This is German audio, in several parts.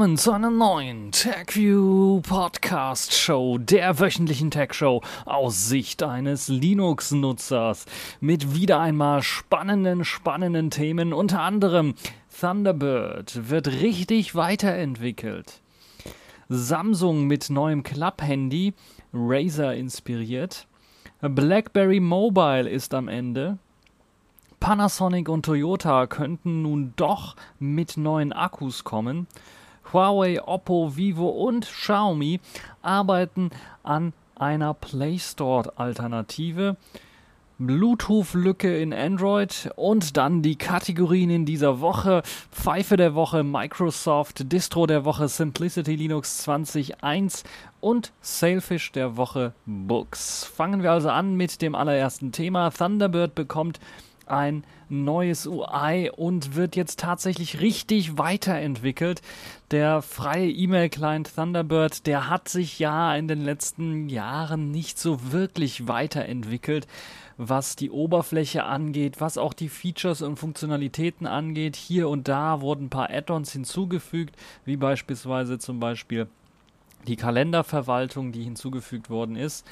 Willkommen zu einer neuen TechView Podcast Show, der wöchentlichen Tech Show aus Sicht eines Linux-Nutzers mit wieder einmal spannenden, spannenden Themen. Unter anderem Thunderbird wird richtig weiterentwickelt. Samsung mit neuem Club-Handy, Razer inspiriert. BlackBerry Mobile ist am Ende. Panasonic und Toyota könnten nun doch mit neuen Akkus kommen. Huawei, Oppo, Vivo und Xiaomi arbeiten an einer Play Store Alternative. Bluetooth-Lücke in Android und dann die Kategorien in dieser Woche. Pfeife der Woche Microsoft, Distro der Woche Simplicity Linux 20.1 und Sailfish der Woche Books. Fangen wir also an mit dem allerersten Thema. Thunderbird bekommt ein neues UI und wird jetzt tatsächlich richtig weiterentwickelt. Der freie E-Mail-Client Thunderbird, der hat sich ja in den letzten Jahren nicht so wirklich weiterentwickelt, was die Oberfläche angeht, was auch die Features und Funktionalitäten angeht. Hier und da wurden ein paar Add-ons hinzugefügt, wie beispielsweise zum Beispiel die Kalenderverwaltung, die hinzugefügt worden ist.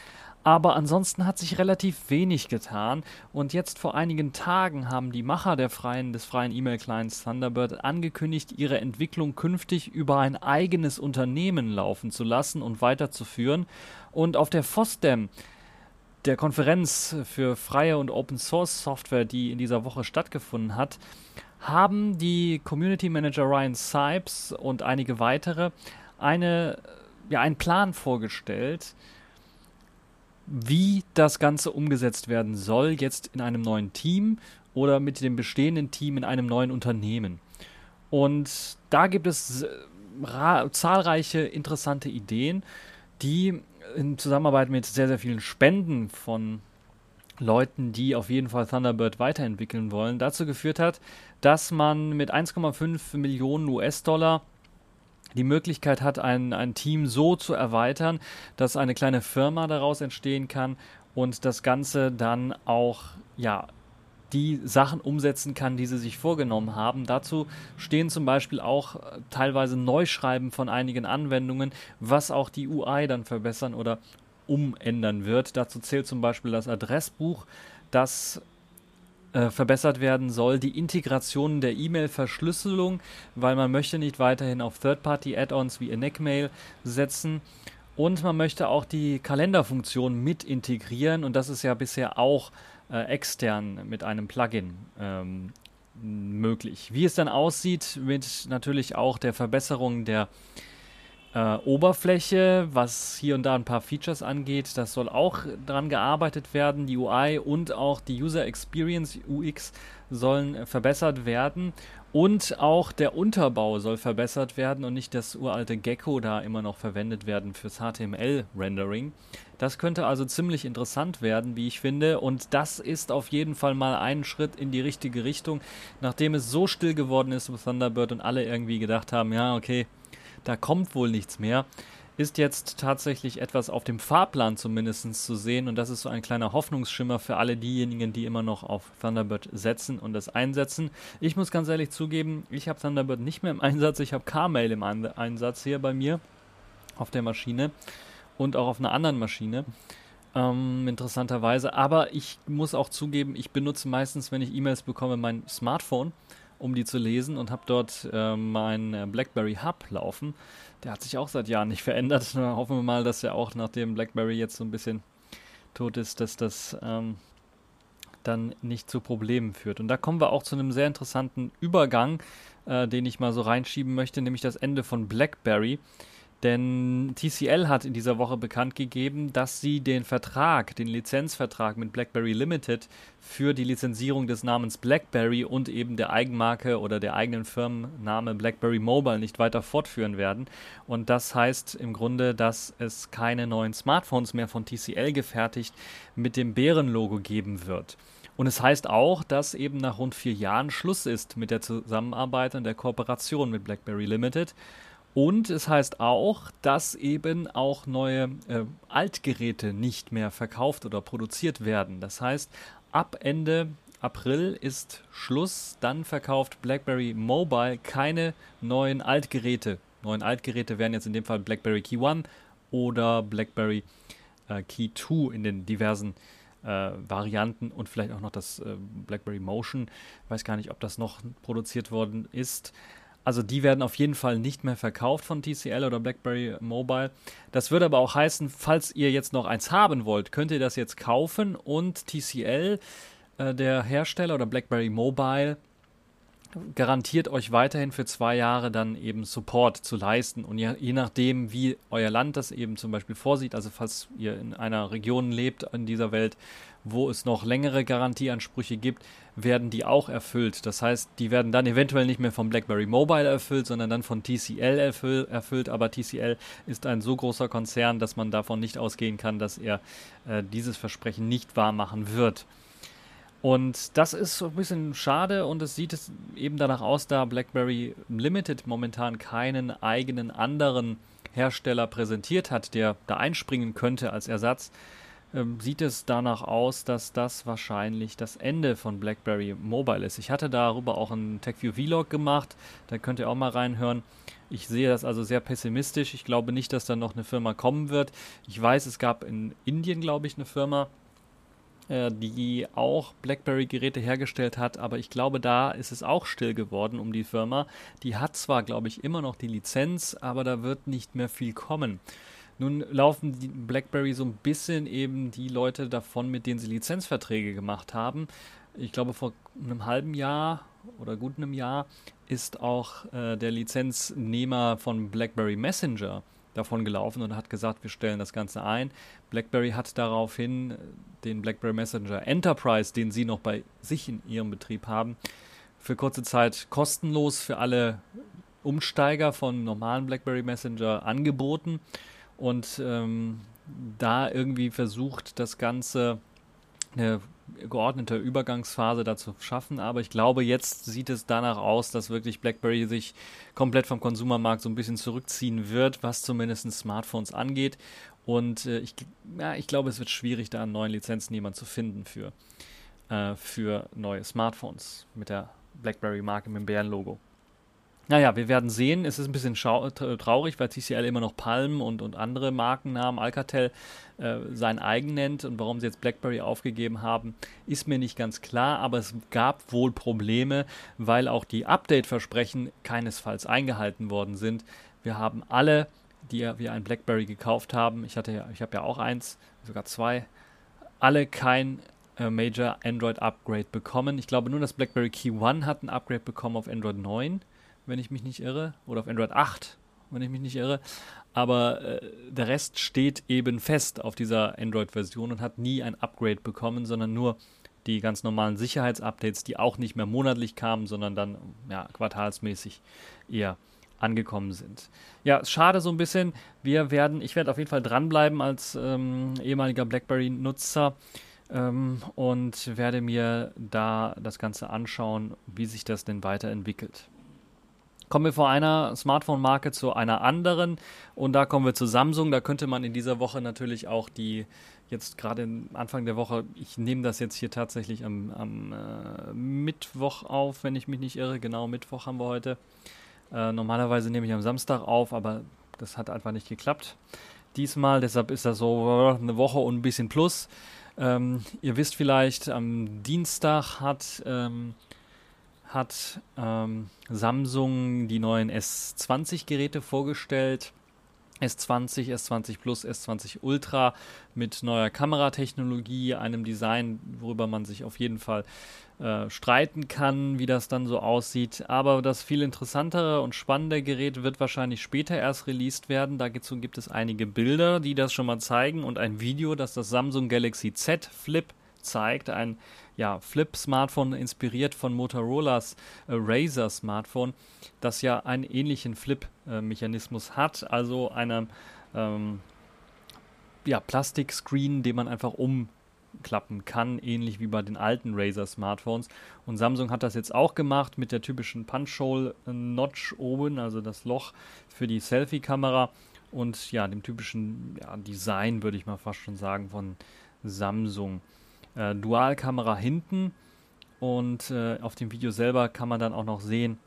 Aber ansonsten hat sich relativ wenig getan. Und jetzt vor einigen Tagen haben die Macher der freien, des freien E-Mail-Clients Thunderbird angekündigt, ihre Entwicklung künftig über ein eigenes Unternehmen laufen zu lassen und weiterzuführen. Und auf der FOSDEM, der Konferenz für freie und Open Source Software, die in dieser Woche stattgefunden hat, haben die Community Manager Ryan Sipes und einige weitere eine, ja, einen Plan vorgestellt, wie das Ganze umgesetzt werden soll, jetzt in einem neuen Team oder mit dem bestehenden Team in einem neuen Unternehmen. Und da gibt es zahlreiche interessante Ideen, die in Zusammenarbeit mit sehr, sehr vielen Spenden von Leuten, die auf jeden Fall Thunderbird weiterentwickeln wollen, dazu geführt hat, dass man mit 1,5 Millionen US-Dollar die Möglichkeit hat, ein, ein Team so zu erweitern, dass eine kleine Firma daraus entstehen kann und das Ganze dann auch ja, die Sachen umsetzen kann, die sie sich vorgenommen haben. Dazu stehen zum Beispiel auch äh, teilweise Neuschreiben von einigen Anwendungen, was auch die UI dann verbessern oder umändern wird. Dazu zählt zum Beispiel das Adressbuch, das äh, verbessert werden soll, die Integration der E-Mail-Verschlüsselung, weil man möchte nicht weiterhin auf Third-Party-Add-ons wie Enigmail setzen. Und man möchte auch die Kalenderfunktion mit integrieren und das ist ja bisher auch äh, extern mit einem Plugin ähm, möglich. Wie es dann aussieht mit natürlich auch der Verbesserung der äh, Oberfläche, was hier und da ein paar Features angeht, das soll auch dran gearbeitet werden. Die UI und auch die User Experience UX sollen äh, verbessert werden. Und auch der Unterbau soll verbessert werden und nicht das uralte Gecko da immer noch verwendet werden fürs HTML-Rendering. Das könnte also ziemlich interessant werden, wie ich finde. Und das ist auf jeden Fall mal ein Schritt in die richtige Richtung, nachdem es so still geworden ist mit Thunderbird und alle irgendwie gedacht haben, ja, okay, da kommt wohl nichts mehr, ist jetzt tatsächlich etwas auf dem Fahrplan zumindest zu sehen und das ist so ein kleiner Hoffnungsschimmer für alle diejenigen, die immer noch auf Thunderbird setzen und das einsetzen. Ich muss ganz ehrlich zugeben, ich habe Thunderbird nicht mehr im Einsatz, ich habe Carmail im Einsatz hier bei mir auf der Maschine und auch auf einer anderen Maschine. Ähm, interessanterweise. Aber ich muss auch zugeben, ich benutze meistens, wenn ich E-Mails bekomme, mein Smartphone um die zu lesen und habe dort äh, mein äh, BlackBerry Hub laufen. Der hat sich auch seit Jahren nicht verändert. hoffen wir mal, dass er auch nachdem BlackBerry jetzt so ein bisschen tot ist, dass das ähm, dann nicht zu Problemen führt. Und da kommen wir auch zu einem sehr interessanten Übergang, äh, den ich mal so reinschieben möchte, nämlich das Ende von BlackBerry. Denn TCL hat in dieser Woche bekannt gegeben, dass sie den Vertrag, den Lizenzvertrag mit BlackBerry Limited für die Lizenzierung des Namens BlackBerry und eben der Eigenmarke oder der eigenen Firmenname BlackBerry Mobile nicht weiter fortführen werden. Und das heißt im Grunde, dass es keine neuen Smartphones mehr von TCL gefertigt mit dem Bärenlogo geben wird. Und es heißt auch, dass eben nach rund vier Jahren Schluss ist mit der Zusammenarbeit und der Kooperation mit BlackBerry Limited. Und es heißt auch, dass eben auch neue äh, Altgeräte nicht mehr verkauft oder produziert werden. Das heißt, ab Ende April ist Schluss. Dann verkauft BlackBerry Mobile keine neuen Altgeräte. Neuen Altgeräte wären jetzt in dem Fall BlackBerry Key One oder BlackBerry äh, Key 2 in den diversen äh, Varianten und vielleicht auch noch das äh, BlackBerry Motion. Ich weiß gar nicht, ob das noch produziert worden ist. Also die werden auf jeden Fall nicht mehr verkauft von TCL oder BlackBerry Mobile. Das würde aber auch heißen, falls ihr jetzt noch eins haben wollt, könnt ihr das jetzt kaufen und TCL, äh, der Hersteller oder BlackBerry Mobile, garantiert euch weiterhin für zwei Jahre dann eben Support zu leisten. Und je, je, nachdem, wie euer Land das eben zum Beispiel vorsieht, also falls ihr in einer Region lebt in dieser Welt, wo es noch längere Garantieansprüche gibt, werden die auch erfüllt. Das heißt, die werden dann eventuell nicht mehr von BlackBerry Mobile erfüllt, sondern dann von TCL erfüll, erfüllt. Aber TCL ist ein so großer Konzern, dass man davon nicht ausgehen kann, dass er äh, dieses Versprechen nicht wahr machen wird. Und das ist ein bisschen schade und es sieht es eben danach aus, da BlackBerry Limited momentan keinen eigenen anderen Hersteller präsentiert hat, der da einspringen könnte als Ersatz, ähm, sieht es danach aus, dass das wahrscheinlich das Ende von BlackBerry Mobile ist. Ich hatte darüber auch einen TechView Vlog gemacht, da könnt ihr auch mal reinhören. Ich sehe das also sehr pessimistisch. Ich glaube nicht, dass da noch eine Firma kommen wird. Ich weiß, es gab in Indien, glaube ich, eine Firma, äh, die auch BlackBerry-Geräte hergestellt hat, aber ich glaube, da ist es auch still geworden um die Firma. Die hat zwar, glaube ich, immer noch die Lizenz, aber da wird nicht mehr viel kommen. Nun laufen die BlackBerry so ein bisschen eben die Leute davon, mit denen sie Lizenzverträge gemacht haben. Ich glaube, vor einem halben Jahr oder gut einem Jahr ist auch äh, der Lizenznehmer von BlackBerry Messenger davon gelaufen und hat gesagt, wir stellen das Ganze ein. BlackBerry hat daraufhin den BlackBerry Messenger Enterprise, den sie noch bei sich in ihrem Betrieb haben, für kurze Zeit kostenlos für alle Umsteiger von normalen BlackBerry Messenger angeboten und ähm, da irgendwie versucht, das Ganze eine geordnete Übergangsphase dazu schaffen. Aber ich glaube, jetzt sieht es danach aus, dass wirklich BlackBerry sich komplett vom Konsumermarkt so ein bisschen zurückziehen wird, was zumindest Smartphones angeht. Und äh, ich, ja, ich glaube, es wird schwierig, da einen neuen Lizenznehmer zu finden für, äh, für neue Smartphones mit der BlackBerry-Marke mit dem Bärenlogo. Naja, wir werden sehen. Es ist ein bisschen traurig, weil TCL immer noch Palm und, und andere Markennamen, Alcatel, äh, sein eigen nennt. Und warum sie jetzt BlackBerry aufgegeben haben, ist mir nicht ganz klar. Aber es gab wohl Probleme, weil auch die Update-Versprechen keinesfalls eingehalten worden sind. Wir haben alle, die wir ein BlackBerry gekauft haben, ich ja, ich habe ja auch eins, sogar zwei, alle kein äh, Major Android Upgrade bekommen. Ich glaube nur, dass BlackBerry Key One hat ein Upgrade bekommen auf Android 9 wenn ich mich nicht irre, oder auf Android 8, wenn ich mich nicht irre. Aber äh, der Rest steht eben fest auf dieser Android-Version und hat nie ein Upgrade bekommen, sondern nur die ganz normalen Sicherheitsupdates, die auch nicht mehr monatlich kamen, sondern dann ja, quartalsmäßig eher angekommen sind. Ja, schade so ein bisschen. Wir werden, ich werde auf jeden Fall dranbleiben als ähm, ehemaliger BlackBerry-Nutzer ähm, und werde mir da das Ganze anschauen, wie sich das denn weiterentwickelt. Kommen wir von einer Smartphone-Marke zu einer anderen und da kommen wir zu Samsung. Da könnte man in dieser Woche natürlich auch die, jetzt gerade Anfang der Woche, ich nehme das jetzt hier tatsächlich am, am äh, Mittwoch auf, wenn ich mich nicht irre. Genau, Mittwoch haben wir heute. Äh, normalerweise nehme ich am Samstag auf, aber das hat einfach nicht geklappt. Diesmal, deshalb ist das so eine Woche und ein bisschen plus. Ähm, ihr wisst vielleicht, am Dienstag hat. Ähm, hat ähm, Samsung die neuen S20-Geräte vorgestellt. S20, S20 Plus, S20 Ultra mit neuer Kameratechnologie, einem Design, worüber man sich auf jeden Fall äh, streiten kann, wie das dann so aussieht. Aber das viel interessantere und spannende Gerät wird wahrscheinlich später erst released werden. Dazu gibt es einige Bilder, die das schon mal zeigen und ein Video, das das Samsung Galaxy Z Flip zeigt. Ein ja, Flip-Smartphone inspiriert von Motorola's äh, Razer-Smartphone, das ja einen ähnlichen Flip-Mechanismus hat, also einem ähm, ja, Plastik-Screen, den man einfach umklappen kann, ähnlich wie bei den alten Razer-Smartphones. Und Samsung hat das jetzt auch gemacht mit der typischen Punch-Hole-Notch oben, also das Loch für die Selfie-Kamera und ja, dem typischen ja, Design, würde ich mal fast schon sagen, von Samsung. Äh, Dualkamera hinten Und äh, auf dem Video selber kann man dann auch noch sehen,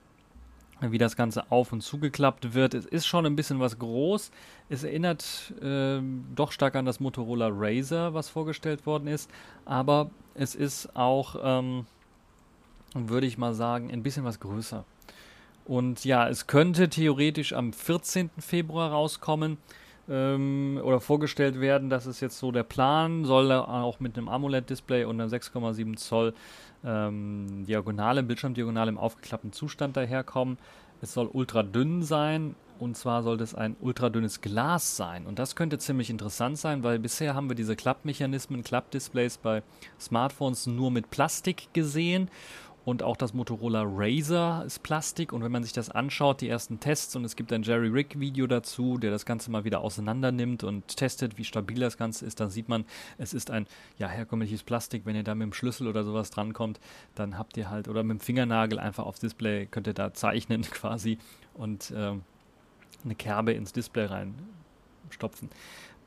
wie das Ganze auf und zugeklappt wird. Es ist schon ein bisschen was groß. Es erinnert äh, doch stark an das Motorola Razer, was vorgestellt worden ist. Aber es ist auch, ähm, würde ich mal sagen, ein bisschen was größer. Und ja, es könnte theoretisch am 14. Februar rauskommen ähm, oder vorgestellt werden. Das ist jetzt so der Plan. Soll auch mit einem AMOLED-Display und einer 6,7 Zoll ähm, Diagonale, Bildschirmdiagonale im aufgeklappten Zustand daherkommen. Es soll ultra dünn sein und zwar soll das ein ultra dünnes Glas sein. Und das könnte ziemlich interessant sein, weil bisher haben wir diese Klappmechanismen, Klappdisplays bei Smartphones nur mit Plastik gesehen und auch das Motorola Razer ist Plastik. Und wenn man sich das anschaut, die ersten Tests, und es gibt ein Jerry Rick Video dazu, der das Ganze mal wieder auseinander nimmt und testet, wie stabil das Ganze ist, dann sieht man, es ist ein ja, herkömmliches Plastik. Wenn ihr da mit dem Schlüssel oder sowas drankommt, dann habt ihr halt, oder mit dem Fingernagel einfach aufs Display, könnt ihr da zeichnen quasi und äh, eine Kerbe ins Display reinstopfen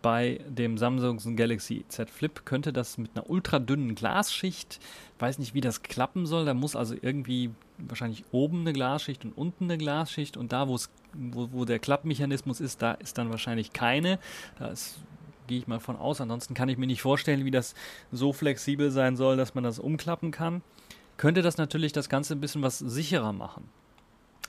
bei dem Samsung Galaxy Z Flip könnte das mit einer ultra dünnen Glasschicht, weiß nicht, wie das klappen soll. Da muss also irgendwie wahrscheinlich oben eine Glasschicht und unten eine Glasschicht und da, wo, wo der Klappmechanismus ist, da ist dann wahrscheinlich keine. Da gehe ich mal von aus. Ansonsten kann ich mir nicht vorstellen, wie das so flexibel sein soll, dass man das umklappen kann. Könnte das natürlich das Ganze ein bisschen was sicherer machen.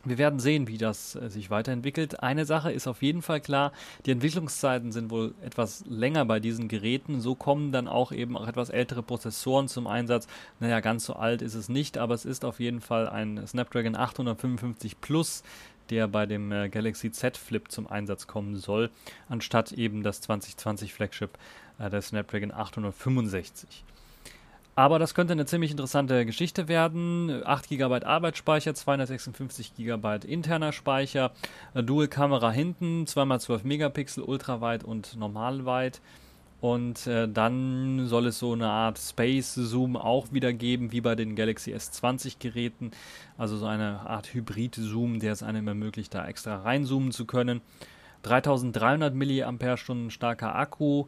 Wir werden sehen, wie das äh, sich weiterentwickelt. Eine Sache ist auf jeden Fall klar, die Entwicklungszeiten sind wohl etwas länger bei diesen Geräten. So kommen dann auch eben auch etwas ältere Prozessoren zum Einsatz. Naja, ganz so alt ist es nicht, aber es ist auf jeden Fall ein Snapdragon 855 Plus, der bei dem äh, Galaxy Z Flip zum Einsatz kommen soll, anstatt eben das 2020 Flagship äh, der Snapdragon 865. Aber das könnte eine ziemlich interessante Geschichte werden. 8 GB Arbeitsspeicher, 256 GB interner Speicher, äh, Dual Kamera hinten, 2x12 Megapixel, ultraweit und normalweit. Und äh, dann soll es so eine Art Space Zoom auch wieder geben, wie bei den Galaxy S20 Geräten. Also so eine Art Hybrid Zoom, der es einem ermöglicht, da extra reinzoomen zu können. 3300 mAh starker Akku,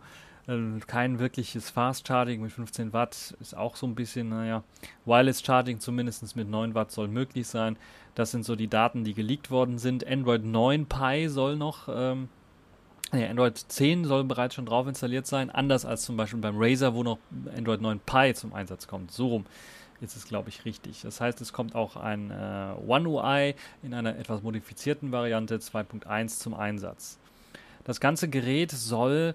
kein wirkliches Fast Charging mit 15 Watt ist auch so ein bisschen, naja, Wireless Charging zumindest mit 9 Watt soll möglich sein. Das sind so die Daten, die geleakt worden sind. Android 9 Pie soll noch, ähm, ja, Android 10 soll bereits schon drauf installiert sein, anders als zum Beispiel beim Razer, wo noch Android 9 Pie zum Einsatz kommt. So rum ist es, glaube ich, richtig. Das heißt, es kommt auch ein äh, One UI in einer etwas modifizierten Variante 2.1 zum Einsatz. Das ganze Gerät soll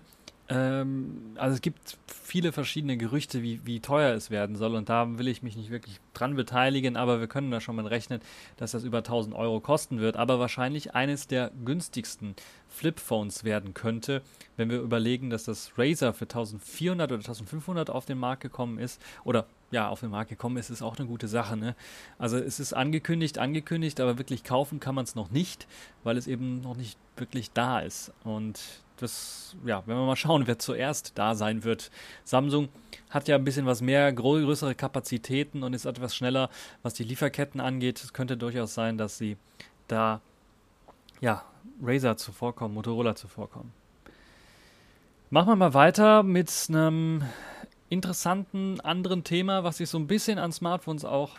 ähm, also es gibt viele verschiedene Gerüchte, wie, wie teuer es werden soll. Und da will ich mich nicht wirklich dran beteiligen, aber wir können da schon mal rechnen, dass das über 1000 Euro kosten wird, aber wahrscheinlich eines der günstigsten Flipphones werden könnte, wenn wir überlegen, dass das Razer für 1400 oder 1500 auf den Markt gekommen ist. Oder ja, auf den Markt gekommen ist, ist auch eine gute Sache. Ne? Also es ist angekündigt, angekündigt, aber wirklich kaufen kann man es noch nicht, weil es eben noch nicht wirklich da ist. Und das, ja, wenn wir mal schauen, wer zuerst da sein wird. Samsung hat ja ein bisschen was mehr, größere Kapazitäten und ist etwas schneller, was die Lieferketten angeht. Es könnte durchaus sein, dass sie da, ja, Razer zuvorkommen, Motorola zuvorkommen. Machen wir mal weiter mit einem interessanten anderen Thema, was sich so ein bisschen an Smartphones auch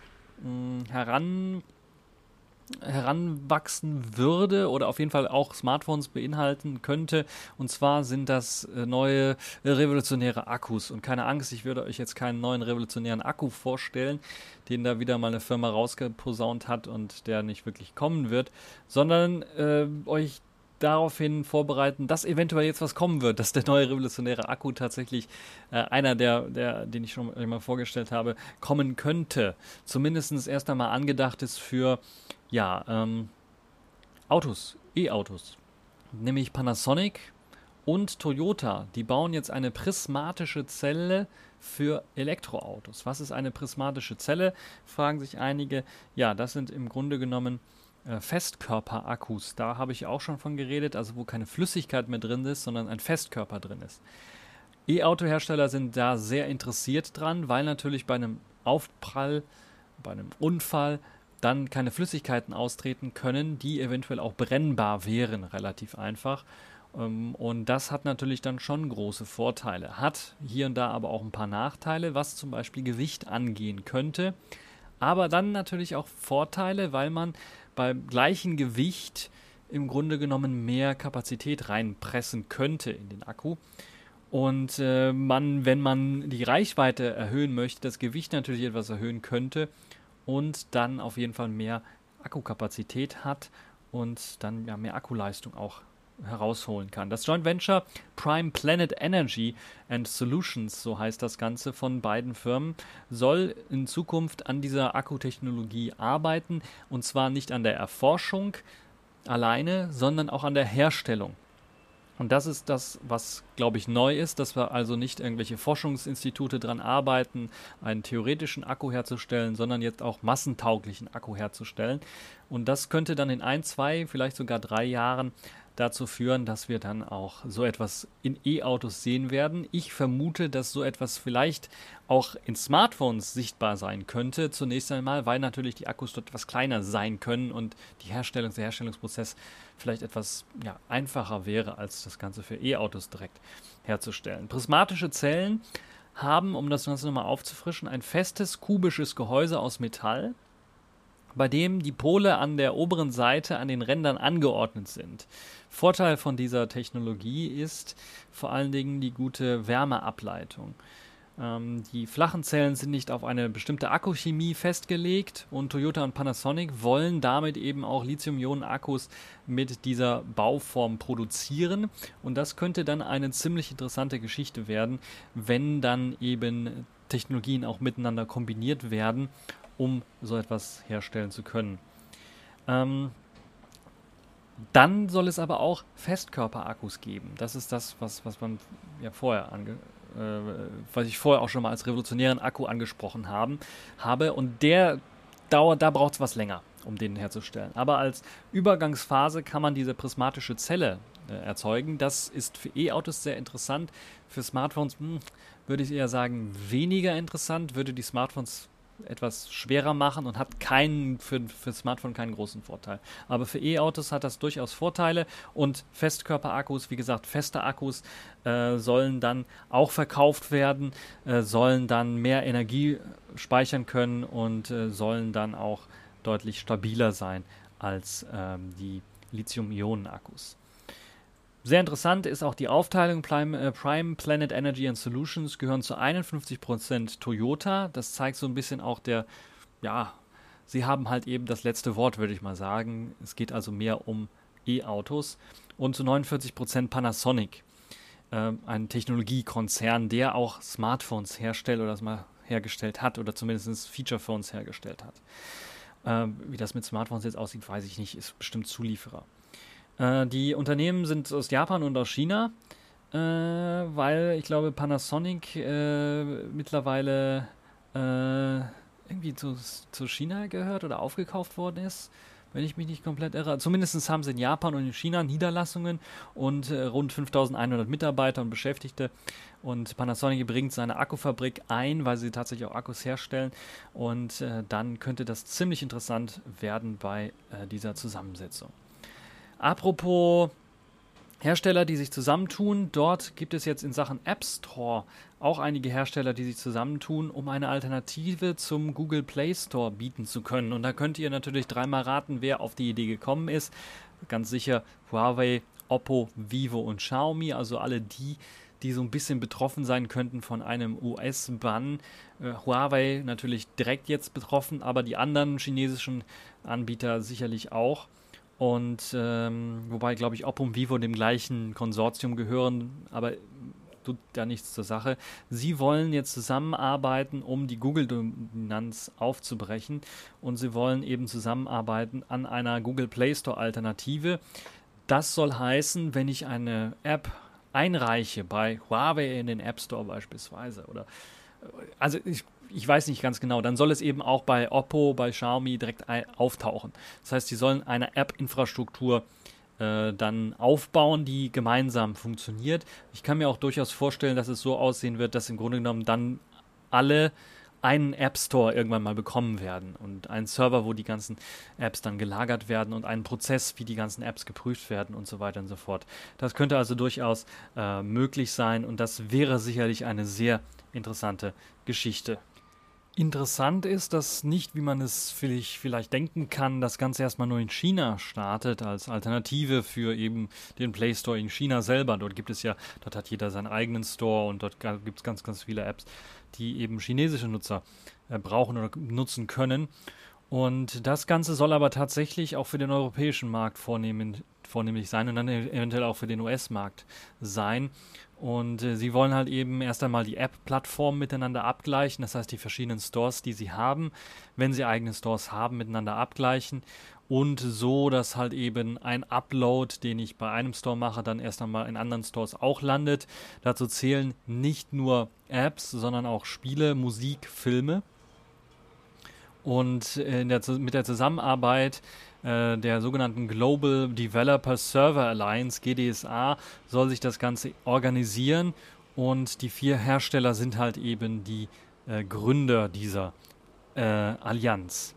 mh, hm, heran heranwachsen würde oder auf jeden Fall auch Smartphones beinhalten könnte. Und zwar sind das äh, neue revolutionäre Akkus. Und keine Angst, ich würde euch jetzt keinen neuen revolutionären Akku vorstellen, den da wieder mal eine Firma rausgeposaunt hat und der nicht wirklich kommen wird, sondern äh, euch daraufhin vorbereiten, dass eventuell jetzt was kommen wird, dass der neue revolutionäre Akku tatsächlich äh, einer der, der, den ich schon mal vorgestellt habe, kommen könnte. Zumindest erst einmal angedacht ist für ja, ähm, Autos, E-Autos. Nämlich Panasonic und Toyota. Die bauen jetzt eine prismatische Zelle für Elektroautos. Was ist eine prismatische Zelle? Fragen sich einige. Ja, das sind im Grunde genommen Festkörperakkus. Da habe ich auch schon von geredet, also wo keine Flüssigkeit mehr drin ist, sondern ein Festkörper drin ist. E-Auto-Hersteller sind da sehr interessiert dran, weil natürlich bei einem Aufprall, bei einem Unfall dann keine Flüssigkeiten austreten können, die eventuell auch brennbar wären, relativ einfach. Ähm, und das hat natürlich dann schon große Vorteile, hat hier und da aber auch ein paar Nachteile, was zum Beispiel Gewicht angehen könnte. Aber dann natürlich auch Vorteile, weil man beim gleichen Gewicht im Grunde genommen mehr Kapazität reinpressen könnte in den Akku. Und äh, man, wenn man die Reichweite erhöhen möchte, das Gewicht natürlich etwas erhöhen könnte und dann auf jeden Fall mehr Akkukapazität hat und dann ja mehr Akkuleistung auch herausholen kann. Das Joint Venture Prime Planet Energy and Solutions, so heißt das Ganze von beiden Firmen, soll in Zukunft an dieser Akkutechnologie arbeiten und zwar nicht an der Erforschung alleine, sondern auch an der Herstellung. Und das ist das, was, glaube ich, neu ist, dass wir also nicht irgendwelche Forschungsinstitute dran arbeiten, einen theoretischen Akku herzustellen, sondern jetzt auch massentauglichen Akku herzustellen. Und das könnte dann in ein, zwei, vielleicht sogar drei Jahren dazu führen, dass wir dann auch so etwas in E-Autos sehen werden. Ich vermute, dass so etwas vielleicht auch in Smartphones sichtbar sein könnte. Zunächst einmal, weil natürlich die Akkus dort etwas kleiner sein können und die Herstellung, der Herstellungsprozess vielleicht etwas ja, einfacher wäre, als das Ganze für E-Autos direkt herzustellen. Prismatische Zellen haben, um das Ganze nochmal aufzufrischen, ein festes kubisches Gehäuse aus Metall bei dem die Pole an der oberen Seite an den Rändern angeordnet sind. Vorteil von dieser Technologie ist vor allen Dingen die gute Wärmeableitung. Ähm, die flachen Zellen sind nicht auf eine bestimmte Akkuchemie festgelegt und Toyota und Panasonic wollen damit eben auch Lithium-Ionen-Akkus mit dieser Bauform produzieren und das könnte dann eine ziemlich interessante Geschichte werden, wenn dann eben Technologien auch miteinander kombiniert werden um so etwas herstellen zu können. Ähm, dann soll es aber auch Festkörperakkus geben. Das ist das, was, was man ja vorher ange, äh, was ich vorher auch schon mal als revolutionären Akku angesprochen haben, habe. Und der dauert, da braucht es was länger, um den herzustellen. Aber als Übergangsphase kann man diese prismatische Zelle äh, erzeugen. Das ist für E-Autos sehr interessant. Für Smartphones hm, würde ich eher sagen weniger interessant. Würde die Smartphones etwas schwerer machen und hat keinen für, für Smartphone keinen großen Vorteil. Aber für E-Autos hat das durchaus Vorteile und Festkörperakkus, wie gesagt, feste Akkus äh, sollen dann auch verkauft werden, äh, sollen dann mehr Energie speichern können und äh, sollen dann auch deutlich stabiler sein als ähm, die Lithium-Ionen-Akkus. Sehr interessant ist auch die Aufteilung. Prime, äh, Planet Energy and Solutions gehören zu 51% Toyota. Das zeigt so ein bisschen auch der, ja, sie haben halt eben das letzte Wort, würde ich mal sagen. Es geht also mehr um E-Autos. Und zu 49% Panasonic, äh, ein Technologiekonzern, der auch Smartphones herstellt oder das mal hergestellt hat oder zumindest Feature-Phones hergestellt hat. Äh, wie das mit Smartphones jetzt aussieht, weiß ich nicht, ist bestimmt Zulieferer. Äh, die Unternehmen sind aus Japan und aus China, äh, weil ich glaube Panasonic äh, mittlerweile äh, irgendwie zu, zu China gehört oder aufgekauft worden ist wenn ich mich nicht komplett irre. Zumindest haben sie in Japan und in China Niederlassungen und äh, rund 5100 Mitarbeiter und Beschäftigte. Und Panasonic bringt seine Akkufabrik ein, weil sie tatsächlich auch Akkus herstellen. Und äh, dann könnte das ziemlich interessant werden bei äh, dieser Zusammensetzung. Apropos Hersteller, die sich zusammentun, dort gibt es jetzt in Sachen App Store auch einige Hersteller, die sich zusammentun, um eine Alternative zum Google Play Store bieten zu können. Und da könnt ihr natürlich dreimal raten, wer auf die Idee gekommen ist. Ganz sicher Huawei, Oppo, Vivo und Xiaomi, also alle die, die so ein bisschen betroffen sein könnten von einem US-Bann. Äh, Huawei natürlich direkt jetzt betroffen, aber die anderen chinesischen Anbieter sicherlich auch. Und ähm, wobei, glaube ich, und Vivo dem gleichen Konsortium gehören, aber tut ja nichts zur Sache. Sie wollen jetzt zusammenarbeiten, um die Google-Dominanz aufzubrechen. Und sie wollen eben zusammenarbeiten an einer Google Play Store-Alternative. Das soll heißen, wenn ich eine App einreiche bei Huawei in den App Store beispielsweise oder also ich ich weiß nicht ganz genau, dann soll es eben auch bei Oppo, bei Xiaomi direkt auftauchen. Das heißt, sie sollen eine App-Infrastruktur äh, dann aufbauen, die gemeinsam funktioniert. Ich kann mir auch durchaus vorstellen, dass es so aussehen wird, dass im Grunde genommen dann alle einen App Store irgendwann mal bekommen werden und einen Server, wo die ganzen Apps dann gelagert werden und einen Prozess, wie die ganzen Apps geprüft werden und so weiter und so fort. Das könnte also durchaus äh, möglich sein und das wäre sicherlich eine sehr interessante Geschichte. Interessant ist, dass nicht, wie man es vielleicht, vielleicht denken kann, das Ganze erstmal nur in China startet, als Alternative für eben den Play Store in China selber. Dort gibt es ja, dort hat jeder seinen eigenen Store und dort gibt es ganz, ganz viele Apps, die eben chinesische Nutzer äh, brauchen oder nutzen können. Und das Ganze soll aber tatsächlich auch für den europäischen Markt vornehmen, vornehmlich sein und dann eventuell auch für den US-Markt sein. Und äh, sie wollen halt eben erst einmal die App-Plattformen miteinander abgleichen, das heißt die verschiedenen Stores, die sie haben, wenn sie eigene Stores haben, miteinander abgleichen. Und so, dass halt eben ein Upload, den ich bei einem Store mache, dann erst einmal in anderen Stores auch landet. Dazu zählen nicht nur Apps, sondern auch Spiele, Musik, Filme. Und äh, der, mit der Zusammenarbeit äh, der sogenannten Global Developer Server Alliance, GDSA, soll sich das Ganze organisieren. Und die vier Hersteller sind halt eben die äh, Gründer dieser äh, Allianz.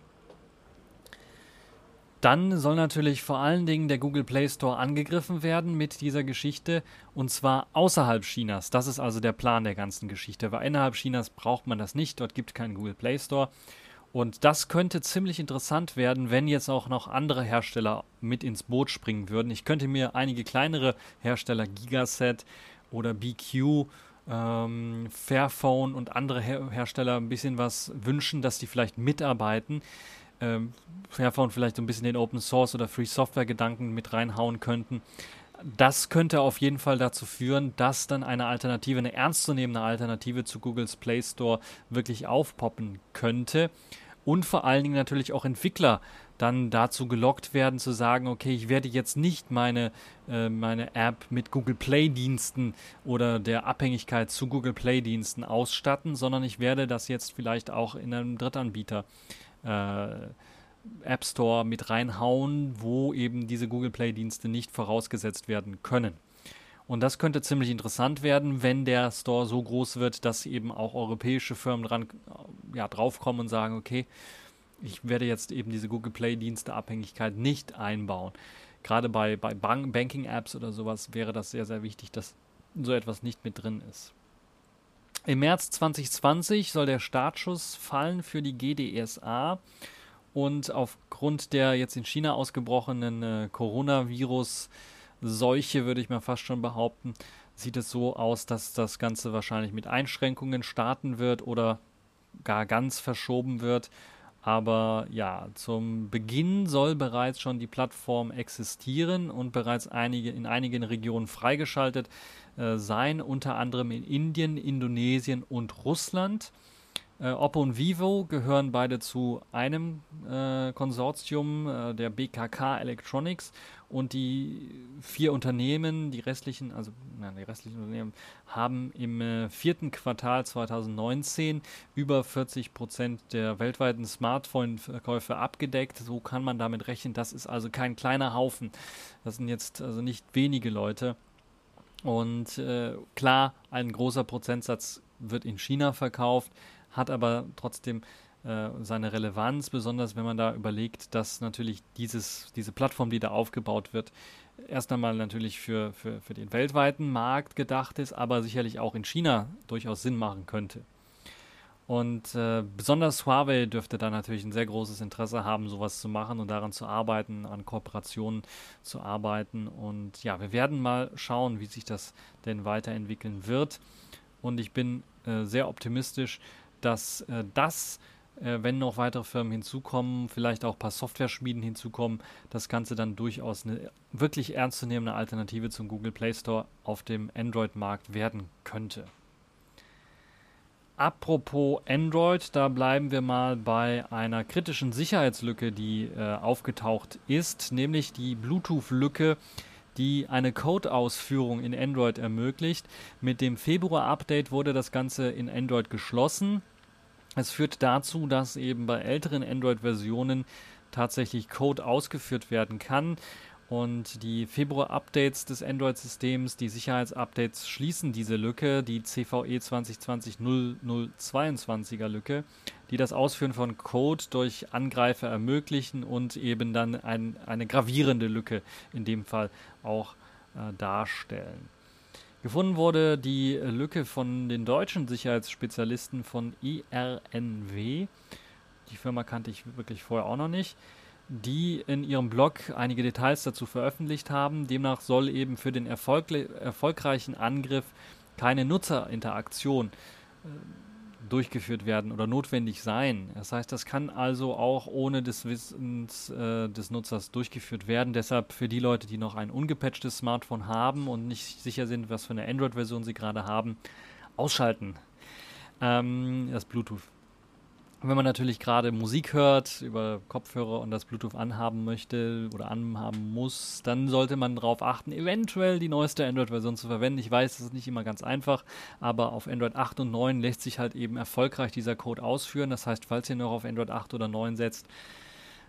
Dann soll natürlich vor allen Dingen der Google Play Store angegriffen werden mit dieser Geschichte und zwar außerhalb Chinas. Das ist also der Plan der ganzen Geschichte, weil innerhalb Chinas braucht man das nicht. Dort gibt es keinen Google Play Store. Und das könnte ziemlich interessant werden, wenn jetzt auch noch andere Hersteller mit ins Boot springen würden. Ich könnte mir einige kleinere Hersteller, Gigaset oder BQ, ähm, Fairphone und andere Her Hersteller ein bisschen was wünschen, dass die vielleicht mitarbeiten. Ähm, Fairphone vielleicht so ein bisschen den Open Source oder Free Software Gedanken mit reinhauen könnten. Das könnte auf jeden Fall dazu führen, dass dann eine Alternative, eine ernstzunehmende Alternative zu Googles Play Store wirklich aufpoppen könnte und vor allen Dingen natürlich auch Entwickler dann dazu gelockt werden zu sagen, okay, ich werde jetzt nicht meine, äh, meine App mit Google Play Diensten oder der Abhängigkeit zu Google Play Diensten ausstatten, sondern ich werde das jetzt vielleicht auch in einem Drittanbieter äh, App Store mit reinhauen, wo eben diese Google Play Dienste nicht vorausgesetzt werden können. Und das könnte ziemlich interessant werden, wenn der Store so groß wird, dass eben auch europäische Firmen dran, ja, draufkommen und sagen, okay, ich werde jetzt eben diese Google Play-Dienste Abhängigkeit nicht einbauen. Gerade bei, bei Banking-Apps oder sowas wäre das sehr, sehr wichtig, dass so etwas nicht mit drin ist. Im März 2020 soll der Startschuss fallen für die GDSA und aufgrund der jetzt in China ausgebrochenen äh, Coronavirus- Seuche, würde ich mal fast schon behaupten, sieht es so aus, dass das Ganze wahrscheinlich mit Einschränkungen starten wird oder gar ganz verschoben wird. Aber ja, zum Beginn soll bereits schon die Plattform existieren und bereits einige, in einigen Regionen freigeschaltet äh, sein, unter anderem in Indien, Indonesien und Russland. Äh, Oppo und Vivo gehören beide zu einem äh, Konsortium, äh, der BKK Electronics. Und die vier Unternehmen, die restlichen, also nein, die restlichen Unternehmen, haben im äh, vierten Quartal 2019 über 40 Prozent der weltweiten Smartphone-Verkäufe abgedeckt. So kann man damit rechnen. Das ist also kein kleiner Haufen. Das sind jetzt also nicht wenige Leute. Und äh, klar, ein großer Prozentsatz wird in China verkauft hat aber trotzdem äh, seine Relevanz, besonders wenn man da überlegt, dass natürlich dieses, diese Plattform, die da aufgebaut wird, erst einmal natürlich für, für, für den weltweiten Markt gedacht ist, aber sicherlich auch in China durchaus Sinn machen könnte. Und äh, besonders Huawei dürfte da natürlich ein sehr großes Interesse haben, sowas zu machen und daran zu arbeiten, an Kooperationen zu arbeiten. Und ja, wir werden mal schauen, wie sich das denn weiterentwickeln wird. Und ich bin äh, sehr optimistisch, dass äh, das, äh, wenn noch weitere Firmen hinzukommen, vielleicht auch ein paar Software-Schmieden hinzukommen, das Ganze dann durchaus eine wirklich ernstzunehmende Alternative zum Google Play Store auf dem Android-Markt werden könnte. Apropos Android, da bleiben wir mal bei einer kritischen Sicherheitslücke, die äh, aufgetaucht ist, nämlich die Bluetooth-Lücke, die eine Code-Ausführung in Android ermöglicht. Mit dem Februar-Update wurde das Ganze in Android geschlossen. Es führt dazu, dass eben bei älteren Android-Versionen tatsächlich Code ausgeführt werden kann. Und die Februar-Updates des Android-Systems, die Sicherheitsupdates, schließen diese Lücke, die CVE 2020-0022er Lücke, die das Ausführen von Code durch Angreifer ermöglichen und eben dann ein, eine gravierende Lücke in dem Fall auch äh, darstellen. Gefunden wurde die Lücke von den deutschen Sicherheitsspezialisten von IRNW. Die Firma kannte ich wirklich vorher auch noch nicht die in ihrem Blog einige Details dazu veröffentlicht haben. Demnach soll eben für den erfolgreichen Angriff keine Nutzerinteraktion äh, durchgeführt werden oder notwendig sein. Das heißt, das kann also auch ohne des Wissens äh, des Nutzers durchgeführt werden. Deshalb für die Leute, die noch ein ungepatchtes Smartphone haben und nicht sicher sind, was für eine Android-Version sie gerade haben, ausschalten. Ähm, das Bluetooth wenn man natürlich gerade Musik hört über Kopfhörer und das Bluetooth anhaben möchte oder anhaben muss, dann sollte man darauf achten, eventuell die neueste Android-Version zu verwenden. Ich weiß, das ist nicht immer ganz einfach, aber auf Android 8 und 9 lässt sich halt eben erfolgreich dieser Code ausführen. Das heißt, falls ihr noch auf Android 8 oder 9 setzt,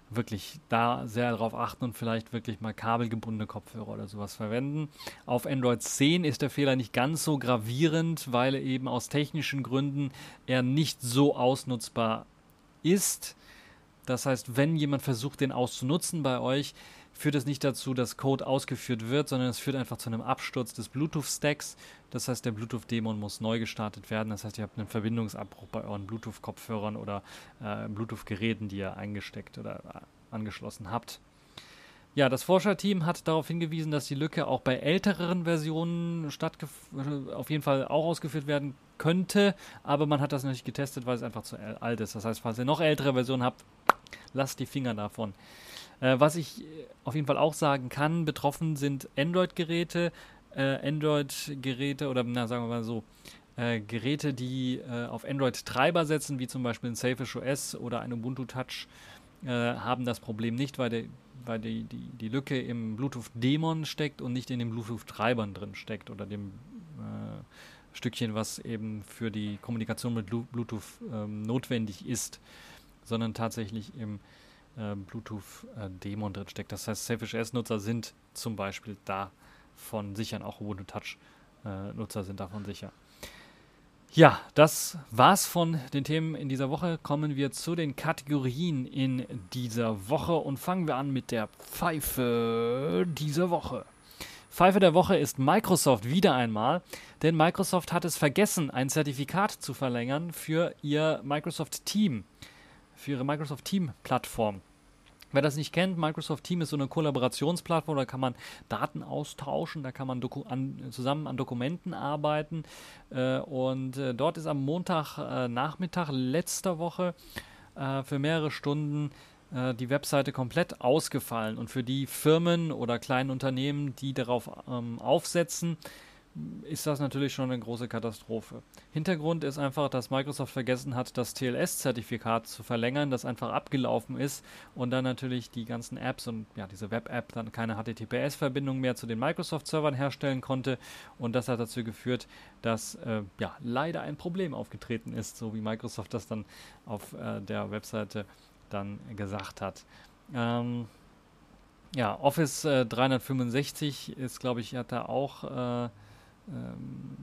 wirklich da sehr darauf achten und vielleicht wirklich mal kabelgebundene Kopfhörer oder sowas verwenden. Auf Android 10 ist der Fehler nicht ganz so gravierend, weil eben aus technischen Gründen er nicht so ausnutzbar ist. Das heißt, wenn jemand versucht, den auszunutzen bei euch, führt es nicht dazu, dass Code ausgeführt wird, sondern es führt einfach zu einem Absturz des Bluetooth-Stacks. Das heißt, der Bluetooth-Dämon muss neu gestartet werden. Das heißt, ihr habt einen Verbindungsabbruch bei euren Bluetooth-Kopfhörern oder äh, Bluetooth-Geräten, die ihr eingesteckt oder äh, angeschlossen habt. Ja, das Forscherteam hat darauf hingewiesen, dass die Lücke auch bei älteren Versionen auf jeden Fall auch ausgeführt werden könnte, aber man hat das noch nicht getestet, weil es einfach zu alt ist. Das heißt, falls ihr noch ältere Versionen habt, lasst die Finger davon. Äh, was ich auf jeden Fall auch sagen kann, betroffen sind Android-Geräte, äh, Android-Geräte oder na, sagen wir mal so, äh, Geräte, die äh, auf Android-Treiber setzen, wie zum Beispiel ein Selfish OS oder ein Ubuntu Touch, äh, haben das Problem nicht, weil, der, weil die, die, die Lücke im Bluetooth-Dämon steckt und nicht in den Bluetooth-Treibern drin steckt oder dem äh, Stückchen, was eben für die Kommunikation mit Bluetooth ähm, notwendig ist, sondern tatsächlich im äh, Bluetooth-Dämon drin steckt. Das heißt, Selfish S-Nutzer sind zum Beispiel davon sicher, auch Ubuntu Touch-Nutzer sind davon sicher. Ja, das war's von den Themen in dieser Woche. Kommen wir zu den Kategorien in dieser Woche und fangen wir an mit der Pfeife dieser Woche. Pfeife der Woche ist Microsoft wieder einmal, denn Microsoft hat es vergessen, ein Zertifikat zu verlängern für ihr Microsoft Team, für ihre Microsoft Team Plattform. Wer das nicht kennt, Microsoft Team ist so eine Kollaborationsplattform, da kann man Daten austauschen, da kann man an, zusammen an Dokumenten arbeiten. Äh, und äh, dort ist am Montagnachmittag äh, letzter Woche äh, für mehrere Stunden äh, die Webseite komplett ausgefallen. Und für die Firmen oder kleinen Unternehmen, die darauf ähm, aufsetzen, ist das natürlich schon eine große Katastrophe. Hintergrund ist einfach, dass Microsoft vergessen hat, das TLS-Zertifikat zu verlängern, das einfach abgelaufen ist und dann natürlich die ganzen Apps und ja, diese Web-App dann keine HTTPS-Verbindung mehr zu den Microsoft-Servern herstellen konnte und das hat dazu geführt, dass äh, ja leider ein Problem aufgetreten ist, so wie Microsoft das dann auf äh, der Webseite dann gesagt hat. Ähm, ja, Office äh, 365 ist, glaube ich, hat da auch äh, ähm,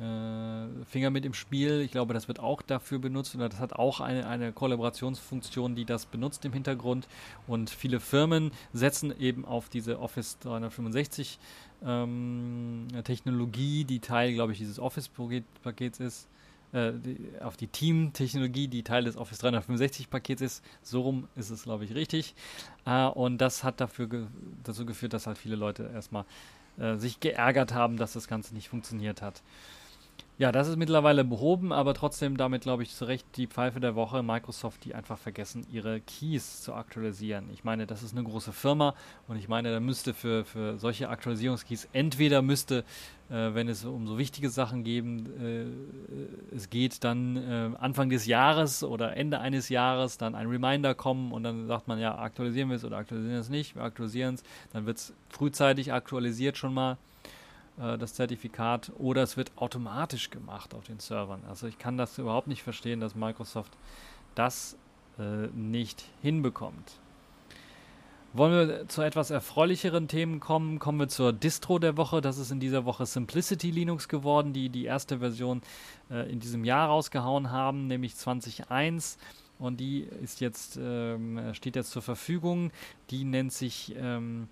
äh, Finger mit im Spiel. Ich glaube, das wird auch dafür benutzt oder das hat auch eine, eine Kollaborationsfunktion, die das benutzt im Hintergrund. Und viele Firmen setzen eben auf diese Office 365 ähm, Technologie, die Teil, glaube ich, dieses Office-Pakets ist. Äh, die, auf die Team-Technologie, die Teil des Office 365-Pakets ist. So rum ist es, glaube ich, richtig. Äh, und das hat dafür ge dazu geführt, dass halt viele Leute erstmal sich geärgert haben, dass das Ganze nicht funktioniert hat. Ja, das ist mittlerweile behoben, aber trotzdem damit, glaube ich, zu Recht die Pfeife der Woche. Microsoft, die einfach vergessen, ihre Keys zu aktualisieren. Ich meine, das ist eine große Firma und ich meine, da müsste für, für solche Aktualisierungskeys entweder müsste, äh, wenn es um so wichtige Sachen geben, äh, es geht, dann äh, Anfang des Jahres oder Ende eines Jahres dann ein Reminder kommen und dann sagt man, ja, aktualisieren wir es oder aktualisieren wir es nicht, wir aktualisieren es, dann wird es frühzeitig aktualisiert schon mal äh, das Zertifikat oder es wird automatisch gemacht auf den Servern. Also ich kann das überhaupt nicht verstehen, dass Microsoft das äh, nicht hinbekommt. Wollen wir zu etwas erfreulicheren Themen kommen? Kommen wir zur Distro der Woche. Das ist in dieser Woche Simplicity Linux geworden, die die erste Version äh, in diesem Jahr rausgehauen haben, nämlich 20.1. Und die ist jetzt, ähm, steht jetzt zur Verfügung. Die nennt sich ähm,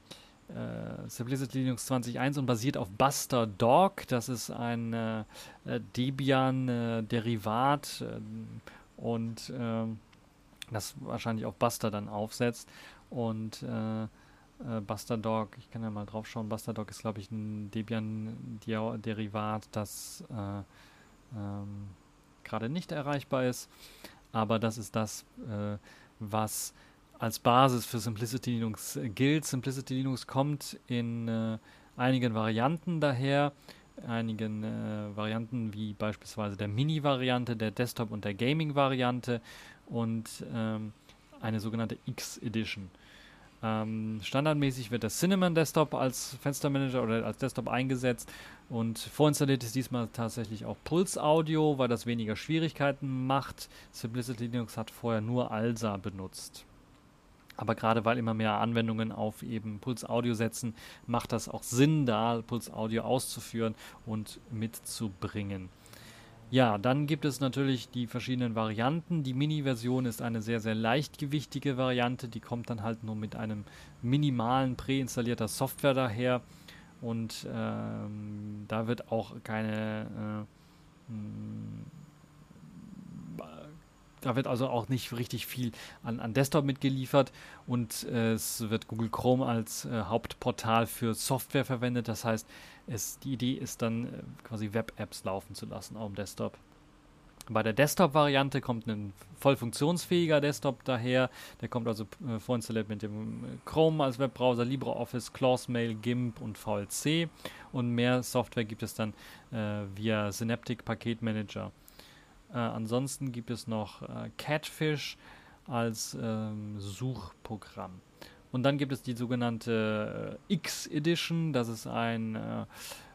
äh, Simplicity Linux 20.1 und basiert auf Buster Dog. Das ist ein äh, äh Debian-Derivat äh, und ähm, das wahrscheinlich auf Buster dann aufsetzt. Und äh, äh, Bastardog, ich kann ja mal drauf schauen, Bastardog ist, glaube ich, ein Debian-Derivat, das äh, ähm, gerade nicht erreichbar ist. Aber das ist das, äh, was als Basis für Simplicity Linux gilt. Simplicity Linux kommt in äh, einigen Varianten daher. Einigen äh, Varianten wie beispielsweise der Mini-Variante, der Desktop- und der Gaming-Variante und ähm, eine sogenannte X-Edition. Ähm, standardmäßig wird der Cinnamon Desktop als Fenstermanager oder als Desktop eingesetzt und vorinstalliert ist diesmal tatsächlich auch Pulse Audio, weil das weniger Schwierigkeiten macht. Simplicity Linux hat vorher nur ALSA benutzt. Aber gerade weil immer mehr Anwendungen auf eben Pulse Audio setzen, macht das auch Sinn, da Pulse Audio auszuführen und mitzubringen. Ja, dann gibt es natürlich die verschiedenen Varianten. Die Mini-Version ist eine sehr, sehr leichtgewichtige Variante. Die kommt dann halt nur mit einem minimalen präinstallierter Software daher. Und ähm, da wird auch keine äh, da wird also auch nicht richtig viel an, an Desktop mitgeliefert und äh, es wird Google Chrome als äh, Hauptportal für Software verwendet. Das heißt, es, die Idee ist dann äh, quasi Web-Apps laufen zu lassen auf dem Desktop. Bei der Desktop-Variante kommt ein voll funktionsfähiger Desktop daher. Der kommt also äh, vorinstalliert mit dem äh, Chrome als Webbrowser, LibreOffice, Clawsmail, GIMP und VLC. Und mehr Software gibt es dann äh, via Synaptic Paketmanager. Äh, ansonsten gibt es noch äh, Catfish als ähm, Suchprogramm. Und dann gibt es die sogenannte äh, X-Edition. Das ist ein, äh,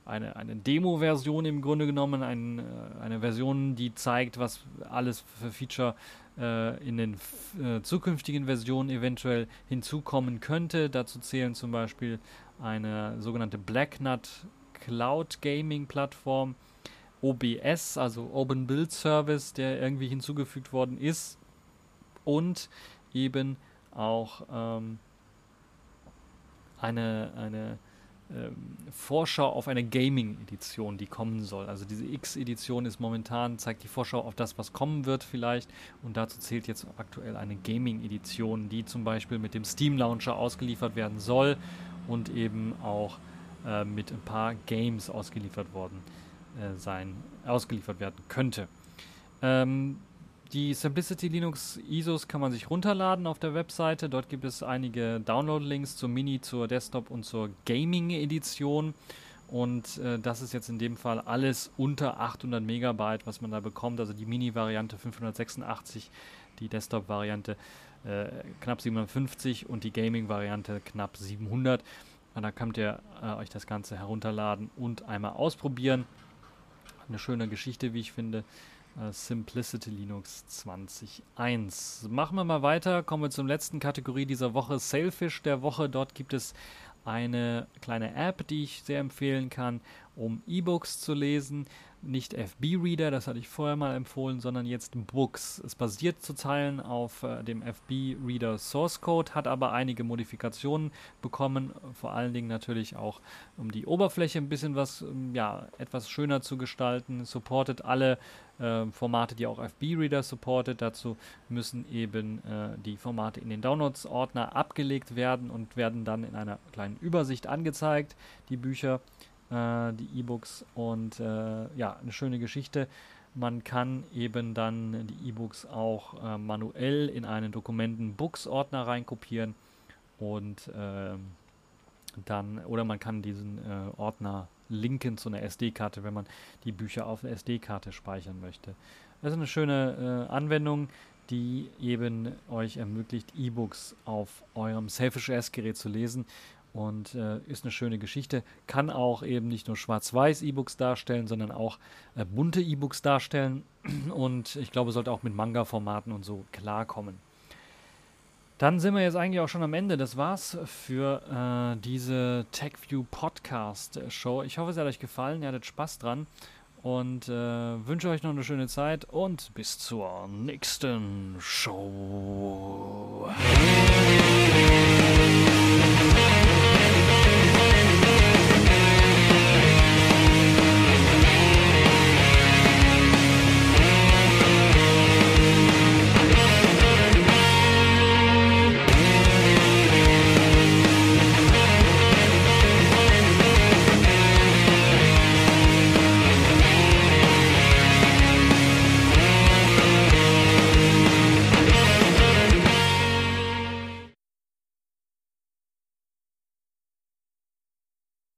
eine, eine Demo-Version im Grunde genommen. Ein, äh, eine Version, die zeigt, was alles für Feature äh, in den zukünftigen Versionen eventuell hinzukommen könnte. Dazu zählen zum Beispiel eine sogenannte Blacknut Cloud Gaming Plattform OBS, also Open Build Service, der irgendwie hinzugefügt worden ist und eben auch ähm, eine, eine ähm, Vorschau auf eine Gaming-Edition, die kommen soll. Also diese X-Edition ist momentan, zeigt die Vorschau auf das, was kommen wird vielleicht. Und dazu zählt jetzt aktuell eine Gaming-Edition, die zum Beispiel mit dem Steam-Launcher ausgeliefert werden soll und eben auch äh, mit ein paar Games ausgeliefert worden äh, sein, ausgeliefert werden könnte. Ähm, die Simplicity Linux ISOs kann man sich runterladen auf der Webseite. Dort gibt es einige Download-Links zur Mini, zur Desktop und zur Gaming-Edition. Und äh, das ist jetzt in dem Fall alles unter 800 Megabyte, was man da bekommt. Also die Mini-Variante 586, die Desktop-Variante äh, knapp 750 und die Gaming-Variante knapp 700. Und da könnt ihr äh, euch das Ganze herunterladen und einmal ausprobieren. Eine schöne Geschichte, wie ich finde. Uh, Simplicity Linux 20.1. Machen wir mal weiter, kommen wir zur letzten Kategorie dieser Woche, Sailfish der Woche. Dort gibt es eine kleine App, die ich sehr empfehlen kann, um E-Books zu lesen. Nicht FB-Reader, das hatte ich vorher mal empfohlen, sondern jetzt Books. Es basiert zu Teilen auf äh, dem FB-Reader Source Code, hat aber einige Modifikationen bekommen, vor allen Dingen natürlich auch, um die Oberfläche ein bisschen was, ähm, ja, etwas schöner zu gestalten. Supportet alle äh, Formate, die auch FB-Reader supportet. Dazu müssen eben äh, die Formate in den Downloads-Ordner abgelegt werden und werden dann in einer kleinen Übersicht angezeigt, die Bücher die E-Books und äh, ja, eine schöne Geschichte. Man kann eben dann die E-Books auch äh, manuell in einen Dokumenten-Books-Ordner reinkopieren und ähm, dann, oder man kann diesen äh, Ordner linken zu einer SD-Karte, wenn man die Bücher auf einer SD-Karte speichern möchte. Das ist eine schöne äh, Anwendung, die eben euch ermöglicht, E-Books auf eurem Selfish S-Gerät zu lesen und äh, ist eine schöne Geschichte. Kann auch eben nicht nur schwarz-weiß E-Books darstellen, sondern auch äh, bunte E-Books darstellen und ich glaube, sollte auch mit Manga-Formaten und so klarkommen. Dann sind wir jetzt eigentlich auch schon am Ende. Das war's für äh, diese TechView Podcast Show. Ich hoffe, es hat euch gefallen. Ihr hattet Spaß dran und äh, wünsche euch noch eine schöne Zeit und bis zur nächsten Show.